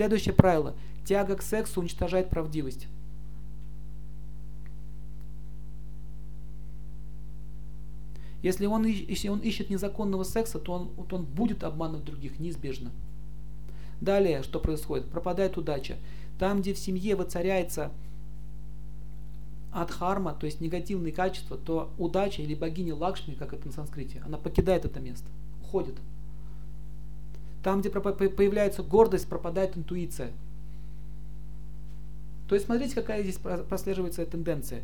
Следующее правило. Тяга к сексу уничтожает правдивость. Если он, если он ищет незаконного секса, то он, то он будет обманывать других неизбежно. Далее, что происходит? Пропадает удача. Там, где в семье воцаряется адхарма, то есть негативные качества, то удача или богиня Лакшми, как это на санскрите, она покидает это место, уходит. Там, где появляется гордость, пропадает интуиция. То есть смотрите, какая здесь прослеживается тенденция.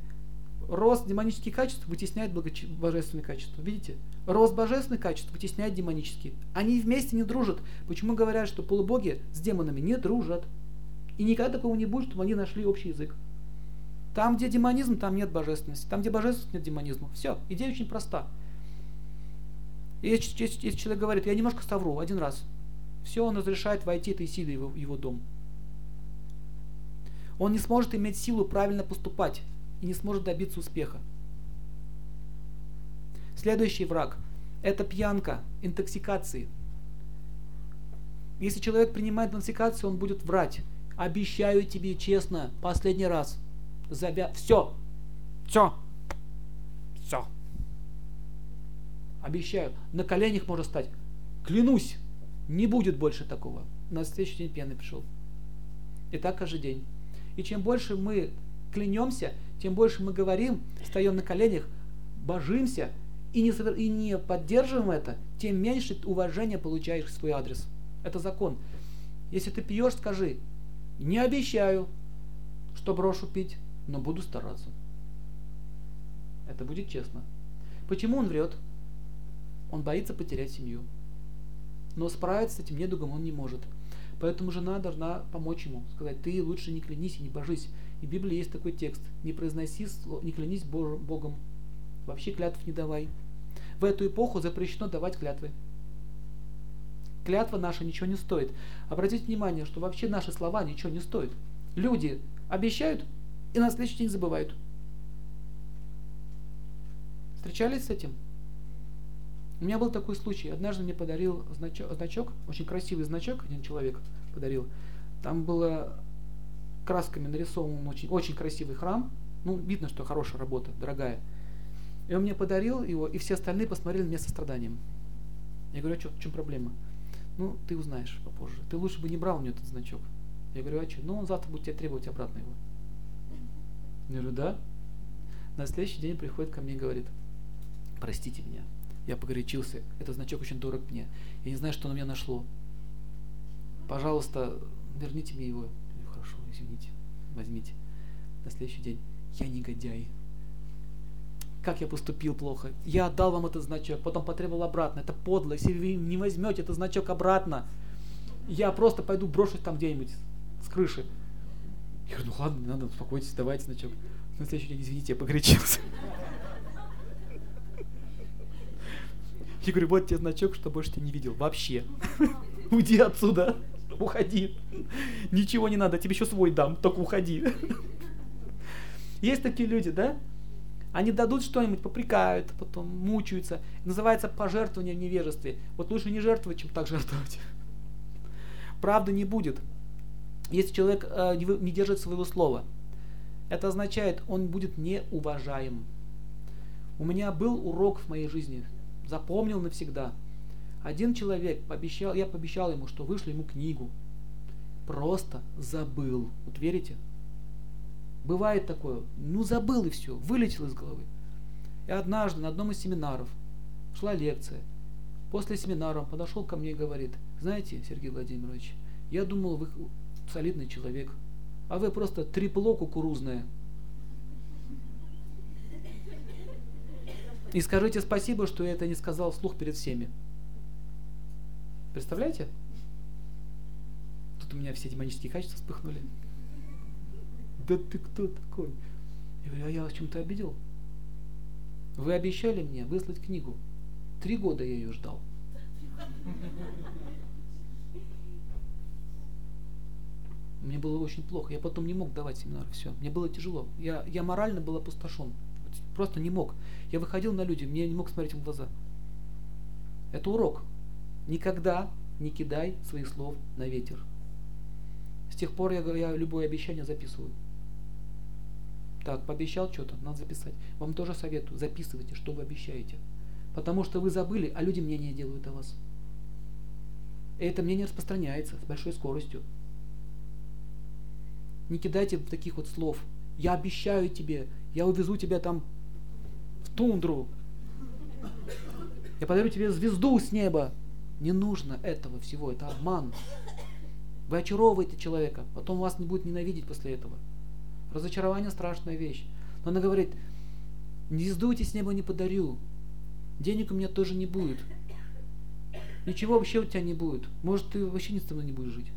Рост демонических качеств вытесняет божественные качества. Видите? Рост божественных качеств вытесняет демонические. Они вместе не дружат. Почему говорят, что полубоги с демонами не дружат? И никогда такого не будет, чтобы они нашли общий язык. Там, где демонизм, там нет божественности. Там, где божественность, нет демонизма. Все. Идея очень проста. И если, если человек говорит, я немножко совру, один раз, все, он разрешает войти силой в его дом. Он не сможет иметь силу правильно поступать и не сможет добиться успеха. Следующий враг – это пьянка, интоксикации. Если человек принимает интоксикацию, он будет врать. Обещаю тебе честно, последний раз. Завя... Все. Все. Все. Обещаю. На коленях можно стать. Клянусь. Не будет больше такого. На следующий день пьяный пришел. И так каждый день. И чем больше мы клянемся, тем больше мы говорим, встаем на коленях, божимся и не, и не поддерживаем это, тем меньше уважения получаешь в свой адрес. Это закон. Если ты пьешь, скажи, не обещаю, что брошу пить, но буду стараться. Это будет честно. Почему он врет? Он боится потерять семью. Но справиться с этим недугом он не может. Поэтому жена должна помочь ему, сказать, ты лучше не клянись и не божись. И в Библии есть такой текст, не произноси, не клянись Богом, вообще клятв не давай. В эту эпоху запрещено давать клятвы. Клятва наша ничего не стоит. Обратите внимание, что вообще наши слова ничего не стоят. Люди обещают и на следующий день забывают. Встречались с этим? У меня был такой случай. Однажды мне подарил значок, значок, очень красивый значок, один человек подарил. Там было красками нарисован очень, очень красивый храм. Ну, видно, что хорошая работа, дорогая. И он мне подарил его, и все остальные посмотрели на меня со страданием. Я говорю, а что, в чем проблема? Ну, ты узнаешь попозже. Ты лучше бы не брал у него этот значок. Я говорю, а что? Ну, он завтра будет тебе требовать обратно его. Я говорю, да. На следующий день приходит ко мне и говорит, простите меня, я погорячился. Этот значок очень дорог мне. Я не знаю, что на меня нашло. Пожалуйста, верните мне его. Хорошо, извините, возьмите. На следующий день. Я негодяй. Как я поступил плохо. Я отдал вам этот значок, потом потребовал обратно. Это подло. Если вы не возьмете этот значок обратно, я просто пойду брошусь там где-нибудь с крыши. Я говорю, ну ладно, не надо, успокойтесь, давайте значок. На следующий день, извините, я погорячился. Я говорю, вот тебе значок, что больше ты не видел. Вообще. Уйди отсюда. Уходи. Ничего не надо, тебе еще свой дам, только уходи. Есть такие люди, да? Они дадут что-нибудь, попрекают, потом мучаются. Называется пожертвование в невежестве. Вот лучше не жертвовать, чем так жертвовать. Правды не будет. Если человек э, не держит своего слова, это означает, он будет неуважаем. У меня был урок в моей жизни запомнил навсегда. Один человек пообещал, я пообещал ему, что вышлю ему книгу. Просто забыл. Вот верите? Бывает такое. Ну забыл и все, вылетел из головы. И однажды на одном из семинаров шла лекция. После семинара он подошел ко мне и говорит, знаете, Сергей Владимирович, я думал, вы солидный человек, а вы просто трепло кукурузное. И скажите спасибо, что я это не сказал вслух перед всеми. Представляете? Тут у меня все демонические качества вспыхнули. Да ты кто такой? Я говорю, а я о чем-то обидел? Вы обещали мне выслать книгу. Три года я ее ждал. Мне было очень плохо. Я потом не мог давать семинар. Все. Мне было тяжело. Я, я морально был опустошен. Просто не мог. Я выходил на люди, мне не мог смотреть в глаза. Это урок. Никогда не кидай своих слов на ветер. С тех пор я, я любое обещание записываю. Так, пообещал что-то, надо записать. Вам тоже советую, записывайте, что вы обещаете. Потому что вы забыли, а люди мнение делают о вас. И это мнение распространяется с большой скоростью. Не кидайте таких вот слов. Я обещаю тебе, я увезу тебя там в тундру. Я подарю тебе звезду с неба. Не нужно этого всего, это обман. Вы очаровываете человека, потом вас не будет ненавидеть после этого. Разочарование страшная вещь. Но она говорит, звезду с неба не подарю, денег у меня тоже не будет. Ничего вообще у тебя не будет. Может, ты вообще ни с тобой не будешь жить.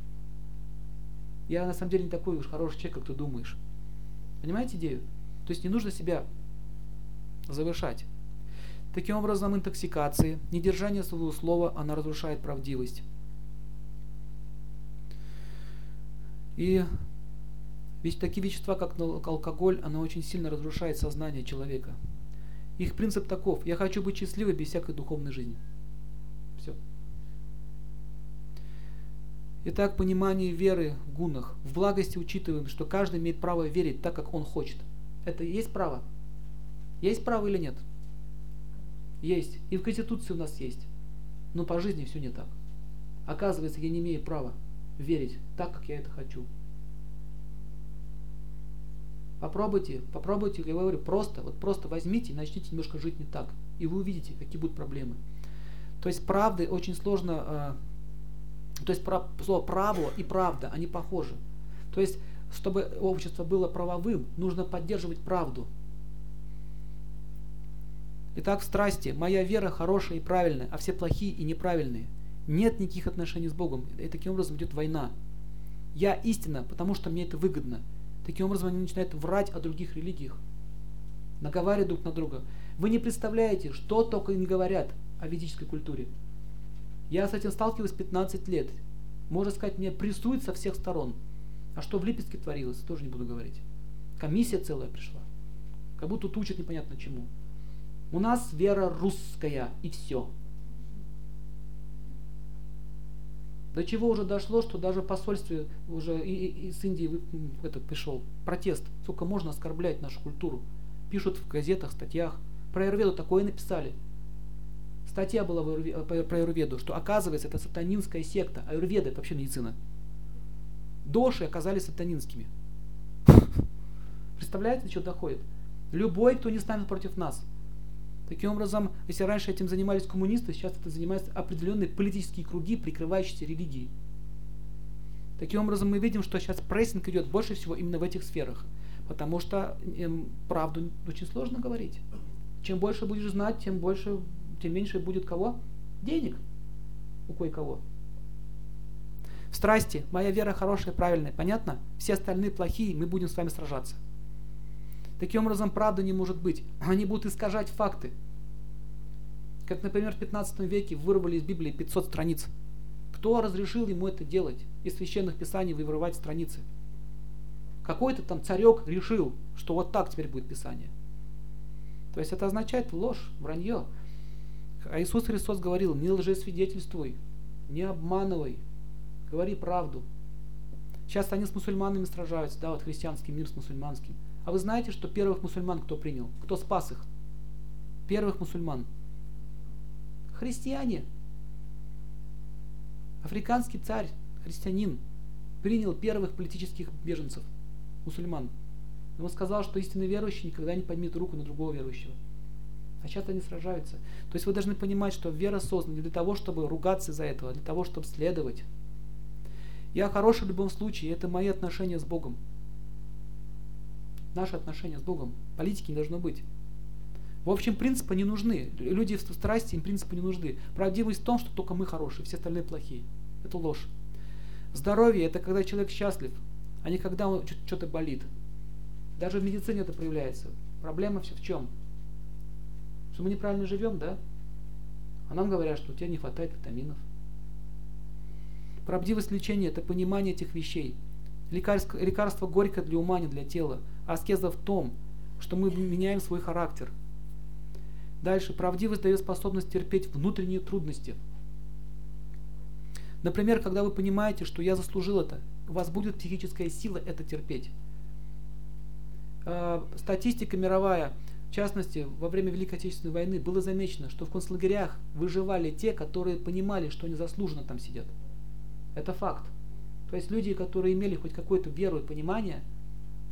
Я на самом деле не такой уж хороший человек, как ты думаешь. Понимаете идею? То есть не нужно себя завершать. Таким образом, интоксикации, недержание своего слова, она разрушает правдивость. И ведь такие вещества, как алкоголь, она очень сильно разрушает сознание человека. Их принцип таков. Я хочу быть счастливой без всякой духовной жизни. Все. Итак, понимание веры в гунах. В благости учитываем, что каждый имеет право верить так, как он хочет. Это есть право? Есть право или нет? Есть. И в Конституции у нас есть. Но по жизни все не так. Оказывается, я не имею права верить так, как я это хочу. Попробуйте, попробуйте, я говорю, просто, вот просто возьмите и начните немножко жить не так. И вы увидите, какие будут проблемы. То есть правды очень сложно, э, то есть про, слово право и правда, они похожи. То есть, чтобы общество было правовым, нужно поддерживать правду. Итак, в страсти моя вера хорошая и правильная, а все плохие и неправильные. Нет никаких отношений с Богом. И таким образом идет война. Я истина, потому что мне это выгодно. Таким образом они начинают врать о других религиях. Наговаривать друг на друга. Вы не представляете, что только не говорят о ведической культуре. Я с этим сталкиваюсь 15 лет. Можно сказать, мне прессуют со всех сторон. А что в Липецке творилось, тоже не буду говорить. Комиссия целая пришла. Как будто тут учат непонятно чему. У нас вера русская и все. До чего уже дошло, что даже посольстве уже и, и, из Индии это пришел протест. Сколько можно оскорблять нашу культуру. Пишут в газетах, статьях. Про Аюрведу такое написали. Статья была про Аюрведу, что оказывается это сатанинская секта. Аюрведа это вообще медицина. Доши оказались сатанинскими. Представляете, до чего доходит? Любой, кто не станет против нас, Таким образом, если раньше этим занимались коммунисты, сейчас это занимаются определенные политические круги, прикрывающиеся религией. Таким образом, мы видим, что сейчас прессинг идет больше всего именно в этих сферах, потому что эм, правду очень сложно говорить. Чем больше будешь знать, тем больше, тем меньше будет кого? Денег у кое-кого. В страсти моя вера хорошая, правильная, понятно? Все остальные плохие, мы будем с вами сражаться. Таким образом, правда не может быть. Они будут искажать факты. Как, например, в 15 веке вырвали из Библии 500 страниц. Кто разрешил ему это делать? Из священных писаний вырывать страницы. Какой-то там царек решил, что вот так теперь будет Писание. То есть это означает ложь, вранье. А Иисус Христос говорил, не лжесвидетельствуй, не обманывай, говори правду. Сейчас они с мусульманами сражаются, да, вот христианский мир с мусульманским. А вы знаете, что первых мусульман кто принял? Кто спас их? Первых мусульман. Христиане. Африканский царь, христианин, принял первых политических беженцев, мусульман. Но он сказал, что истинный верующий никогда не поднимет руку на другого верующего. А сейчас они сражаются. То есть вы должны понимать, что вера создана не для того, чтобы ругаться за этого, а для того, чтобы следовать. Я хороший в любом случае, это мои отношения с Богом наши отношения с Богом. Политики не должно быть. В общем, принципы не нужны. Люди в страсти, им принципы не нужны. Правдивость в том, что только мы хорошие, все остальные плохие. Это ложь. Здоровье – это когда человек счастлив, а не когда он что-то болит. Даже в медицине это проявляется. Проблема все в чем? Что мы неправильно живем, да? А нам говорят, что у тебя не хватает витаминов. Правдивость лечения – это понимание этих вещей. Лекарство, лекарство горько для ума, не для тела. Аскеза в том, что мы меняем свой характер. Дальше. Правдивость дает способность терпеть внутренние трудности. Например, когда вы понимаете, что я заслужил это, у вас будет психическая сила это терпеть. Э, статистика мировая, в частности, во время Великой Отечественной войны было замечено, что в концлагерях выживали те, которые понимали, что они заслуженно там сидят. Это факт. То есть люди, которые имели хоть какую-то веру и понимание,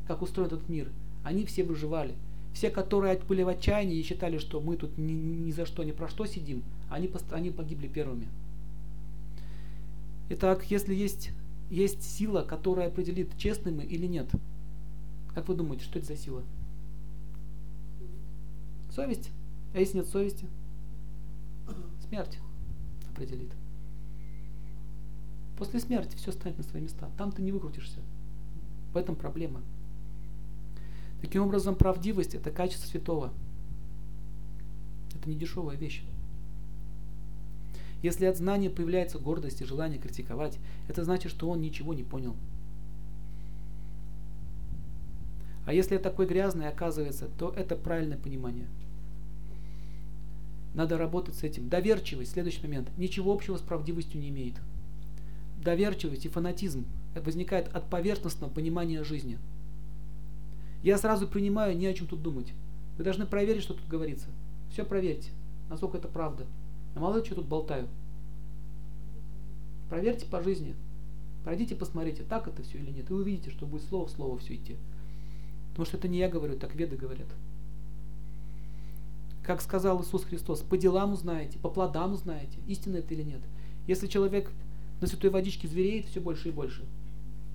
как устроен этот мир, они все выживали. Все, которые были в отчаянии и считали, что мы тут ни, ни за что, ни про что сидим, они, они погибли первыми. Итак, если есть, есть сила, которая определит, честны мы или нет, как вы думаете, что это за сила? Совесть. А если нет совести? Смерть определит. После смерти все станет на свои места. Там ты не выкрутишься. В этом проблема. Таким образом, правдивость – это качество святого. Это не дешевая вещь. Если от знания появляется гордость и желание критиковать, это значит, что он ничего не понял. А если такой грязный оказывается, то это правильное понимание. Надо работать с этим. Доверчивость, следующий момент, ничего общего с правдивостью не имеет. Доверчивость и фанатизм возникает от поверхностного понимания жизни. Я сразу принимаю, не о чем тут думать. Вы должны проверить, что тут говорится. Все проверьте, насколько это правда. А мало ли что тут болтаю. Проверьте по жизни. Пройдите, посмотрите, так это все или нет. И увидите, что будет слово в слово все идти. Потому что это не я говорю, так веды говорят. Как сказал Иисус Христос, по делам узнаете, по плодам узнаете, истинно это или нет. Если человек на святой водичке звереет все больше и больше,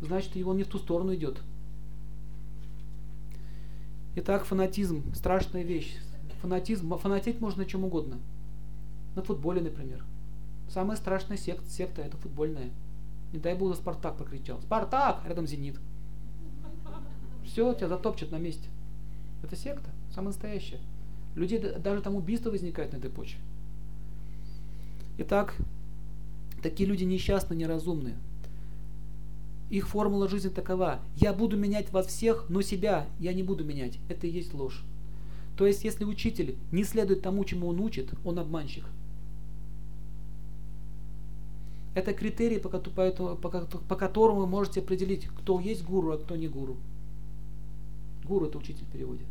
значит его не в ту сторону идет. Итак, фанатизм – страшная вещь. Фанатизм, фанатеть можно чем угодно. На футболе, например. Самая страшная секта, секта – это футбольная. Не дай бог, Спартак прокричал. Спартак! Рядом Зенит. Все, тебя затопчет на месте. Это секта, самая настоящая. Людей даже там убийства возникают на этой почве. Итак, такие люди несчастны, неразумные. Их формула жизни такова. Я буду менять вас всех, но себя я не буду менять. Это и есть ложь. То есть, если учитель не следует тому, чему он учит, он обманщик. Это критерий, по, по, по которому вы можете определить, кто есть гуру, а кто не гуру. Гуру это учитель в переводе.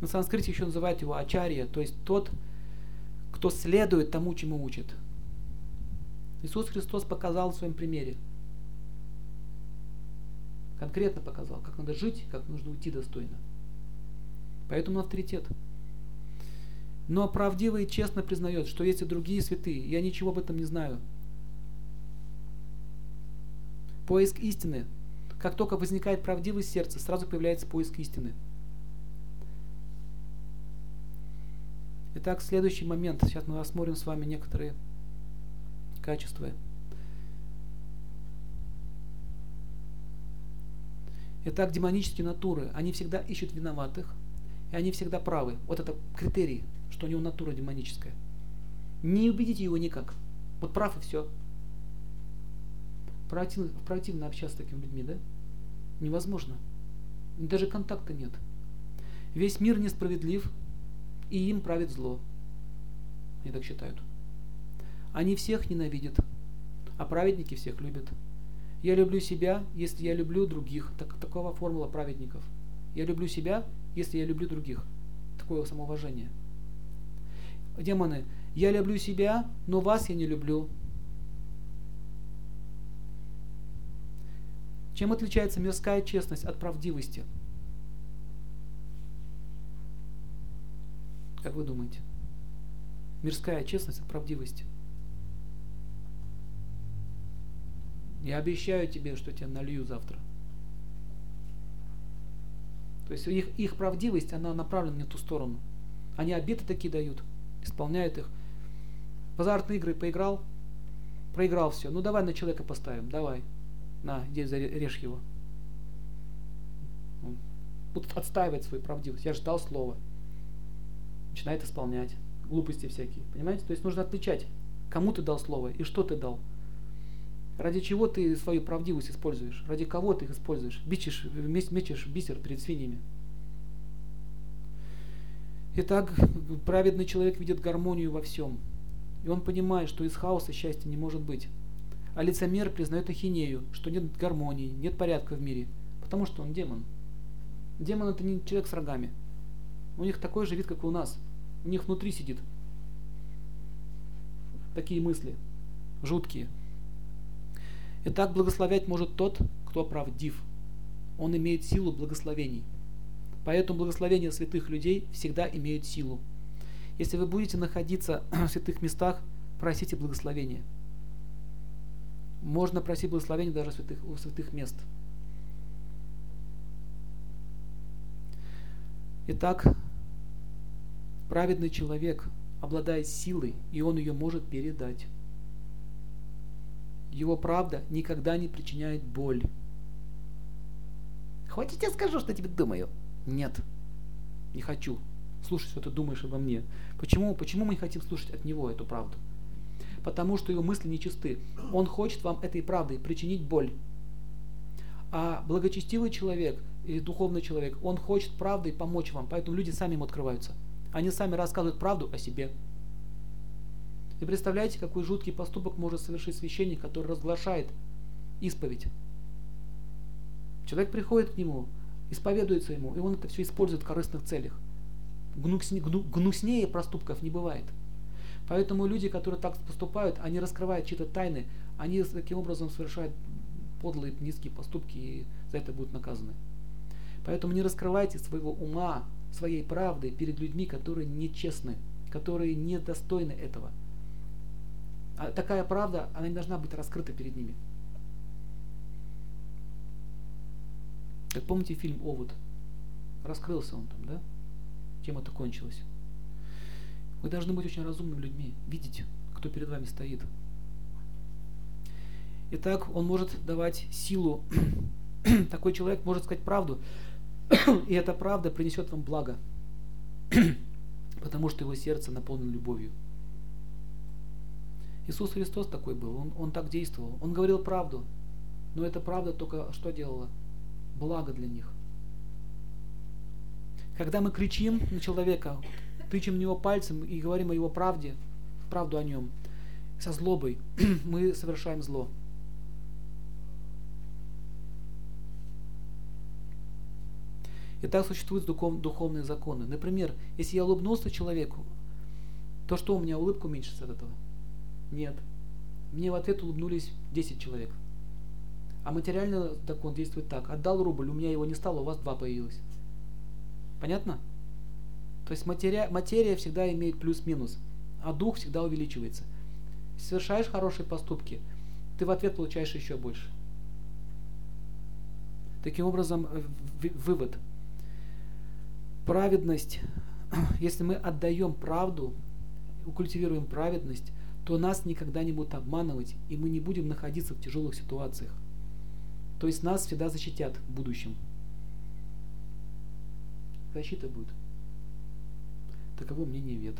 На санскрите еще называют его ачарья, то есть тот, кто следует тому, чему учит. Иисус Христос показал в своем примере. Конкретно показал, как надо жить, как нужно уйти достойно. Поэтому авторитет. Но правдиво и честно признает, что есть и другие святые. Я ничего об этом не знаю. Поиск истины. Как только возникает правдивость сердца, сразу появляется поиск истины. Итак, следующий момент. Сейчас мы рассмотрим с вами некоторые качества. Итак, демонические натуры, они всегда ищут виноватых, и они всегда правы. Вот это критерий, что у него натура демоническая. Не убедите его никак. Вот прав и все. Противно, противно общаться с такими людьми, да? Невозможно. Даже контакта нет. Весь мир несправедлив, и им правит зло. Они так считают. Они всех ненавидят, а праведники всех любят. Я люблю себя, если я люблю других. Так, такова формула праведников. Я люблю себя, если я люблю других. Такое самоуважение. Демоны, я люблю себя, но вас я не люблю. Чем отличается мирская честность от правдивости? Как вы думаете? Мирская честность от правдивости. Я обещаю тебе, что тебя налью завтра. То есть их, их правдивость, она направлена не в ту сторону. Они обеты такие дают, исполняют их. В азартные игры поиграл, проиграл все. Ну давай на человека поставим, давай. На, иди зарежь его. Он будут отстаивать свою правдивость. Я ждал слова. Начинает исполнять. Глупости всякие. Понимаете? То есть нужно отличать, кому ты дал слово и что ты дал. Ради чего ты свою правдивость используешь? Ради кого ты их используешь? Бичишь, мечешь бисер перед свиньями. Итак, праведный человек видит гармонию во всем. И он понимает, что из хаоса счастья не может быть. А лицемер признает ахинею, что нет гармонии, нет порядка в мире, потому что он демон. Демон это не человек с рогами. У них такой же вид, как и у нас. У них внутри сидит такие мысли, жуткие. Итак, благословять может тот, кто правдив. Он имеет силу благословений. Поэтому благословения святых людей всегда имеют силу. Если вы будете находиться в святых местах, просите благословения. Можно просить благословения даже святых, у святых мест. Итак, праведный человек обладает силой, и он ее может передать. Его правда никогда не причиняет боль. Хочешь, я скажу, что тебе думаю? Нет, не хочу слушать, что ты думаешь обо мне. Почему, почему мы не хотим слушать от него эту правду? Потому что его мысли нечисты. Он хочет вам этой правдой причинить боль. А благочестивый человек или духовный человек, он хочет правдой помочь вам, поэтому люди сами ему открываются. Они сами рассказывают правду о себе. И представляете, какой жуткий поступок может совершить священник, который разглашает исповедь. Человек приходит к нему, исповедуется ему, и он это все использует в корыстных целях. Гнуснее, гнуснее проступков не бывает. Поэтому люди, которые так поступают, они раскрывают чьи-то тайны, они таким образом совершают подлые, низкие поступки и за это будут наказаны. Поэтому не раскрывайте своего ума, своей правды перед людьми, которые нечестны, которые недостойны этого. А такая правда, она не должна быть раскрыта перед ними. Как помните фильм «Овод»? Раскрылся он там, да? Чем это кончилось? Вы должны быть очень разумными людьми, видеть, кто перед вами стоит. Итак, он может давать силу. Такой человек может сказать правду, и эта правда принесет вам благо, потому что его сердце наполнено любовью. Иисус Христос такой был, он, он так действовал. Он говорил правду, но эта правда только что делала? Благо для них. Когда мы кричим на человека, тычем в него пальцем и говорим о его правде, правду о нем, со злобой, мы совершаем зло. И так существуют духов, духовные законы. Например, если я улыбнулся человеку, то что у меня улыбка уменьшится от этого? Нет. Мне в ответ улыбнулись 10 человек. А материальный закон действует так. Отдал рубль, у меня его не стало, у вас два появилось. Понятно? То есть материя, материя всегда имеет плюс-минус, а дух всегда увеличивается. Совершаешь хорошие поступки, ты в ответ получаешь еще больше. Таким образом, вывод. Праведность, если мы отдаем правду, культивируем праведность, то нас никогда не будут обманывать, и мы не будем находиться в тяжелых ситуациях. То есть нас всегда защитят в будущем. Защита будет. Таково мнение вет.